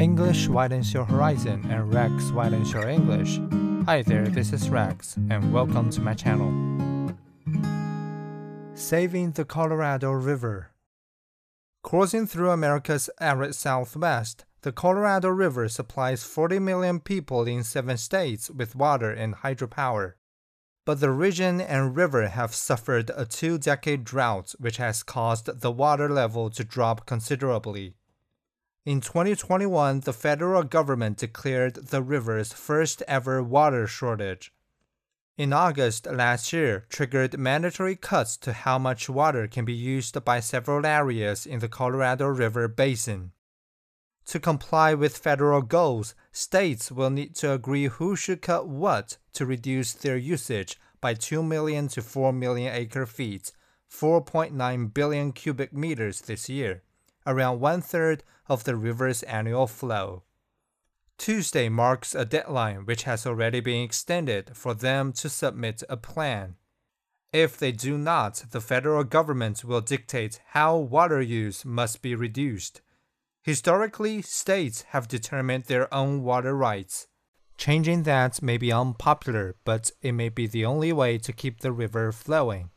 English widens your horizon and Rex widens your English. Hi there, this is Rex, and welcome to my channel. Saving the Colorado River. Crossing through America's arid southwest, the Colorado River supplies 40 million people in seven states with water and hydropower. But the region and river have suffered a two decade drought, which has caused the water level to drop considerably. In 2021, the federal government declared the river's first ever water shortage. In August last year, triggered mandatory cuts to how much water can be used by several areas in the Colorado River basin. To comply with federal goals, states will need to agree who should cut what to reduce their usage by 2 million to 4 million acre feet, 4.9 billion cubic meters this year, around one third of the river's annual flow. Tuesday marks a deadline which has already been extended for them to submit a plan. If they do not, the federal government will dictate how water use must be reduced. Historically, states have determined their own water rights. Changing that may be unpopular, but it may be the only way to keep the river flowing.